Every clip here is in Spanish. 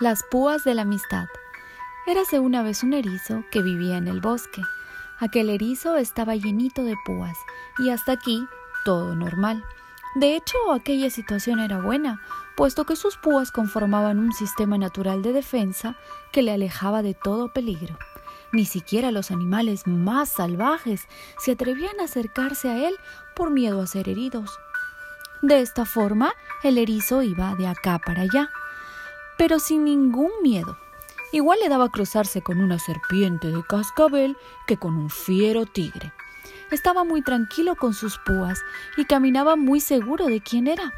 Las púas de la amistad. Érase una vez un erizo que vivía en el bosque. Aquel erizo estaba llenito de púas y hasta aquí todo normal. De hecho, aquella situación era buena, puesto que sus púas conformaban un sistema natural de defensa que le alejaba de todo peligro. Ni siquiera los animales más salvajes se atrevían a acercarse a él por miedo a ser heridos. De esta forma, el erizo iba de acá para allá, pero sin ningún miedo. Igual le daba cruzarse con una serpiente de cascabel que con un fiero tigre. Estaba muy tranquilo con sus púas y caminaba muy seguro de quién era.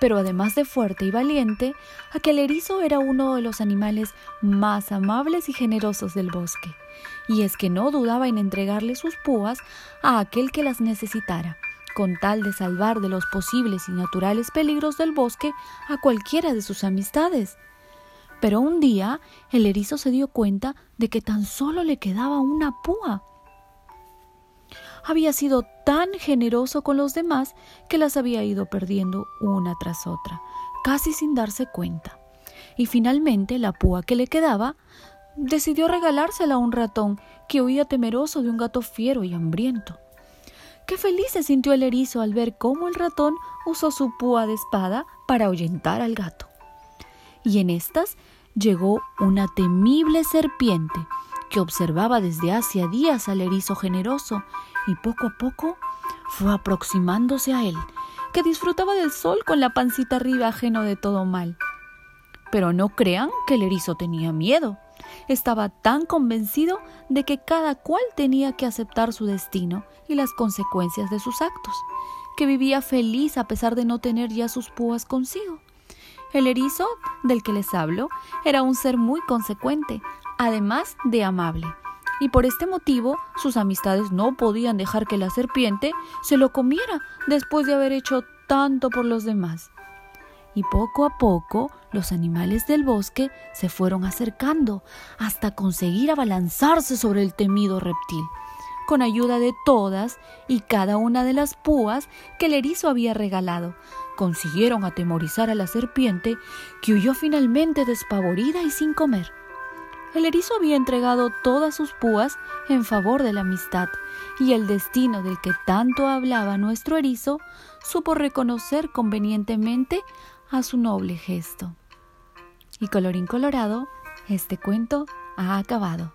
Pero además de fuerte y valiente, aquel erizo era uno de los animales más amables y generosos del bosque, y es que no dudaba en entregarle sus púas a aquel que las necesitara, con tal de salvar de los posibles y naturales peligros del bosque a cualquiera de sus amistades. Pero un día el erizo se dio cuenta de que tan solo le quedaba una púa había sido tan generoso con los demás que las había ido perdiendo una tras otra, casi sin darse cuenta. Y finalmente la púa que le quedaba decidió regalársela a un ratón que huía temeroso de un gato fiero y hambriento. Qué feliz se sintió el erizo al ver cómo el ratón usó su púa de espada para ahuyentar al gato. Y en estas llegó una temible serpiente que observaba desde hacía días al erizo generoso y poco a poco fue aproximándose a él, que disfrutaba del sol con la pancita arriba ajeno de todo mal. Pero no crean que el erizo tenía miedo. Estaba tan convencido de que cada cual tenía que aceptar su destino y las consecuencias de sus actos, que vivía feliz a pesar de no tener ya sus púas consigo. El erizo del que les hablo era un ser muy consecuente, además de amable y por este motivo sus amistades no podían dejar que la serpiente se lo comiera después de haber hecho tanto por los demás. Y poco a poco los animales del bosque se fueron acercando hasta conseguir abalanzarse sobre el temido reptil, con ayuda de todas y cada una de las púas que el erizo había regalado. Consiguieron atemorizar a la serpiente, que huyó finalmente despavorida y sin comer. El erizo había entregado todas sus púas en favor de la amistad, y el destino del que tanto hablaba nuestro erizo supo reconocer convenientemente a su noble gesto. Y colorín colorado, este cuento ha acabado.